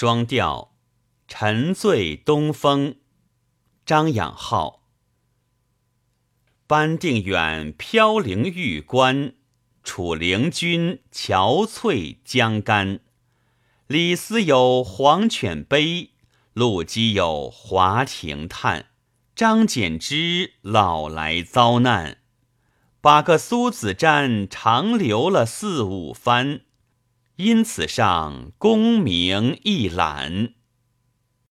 双调，沉醉东风。张养浩。班定远飘零玉关，楚灵君憔悴江干。李斯有黄犬悲，陆机有华亭叹。张柬之老来遭难，把个苏子瞻长留了四五番，因此上功名一览。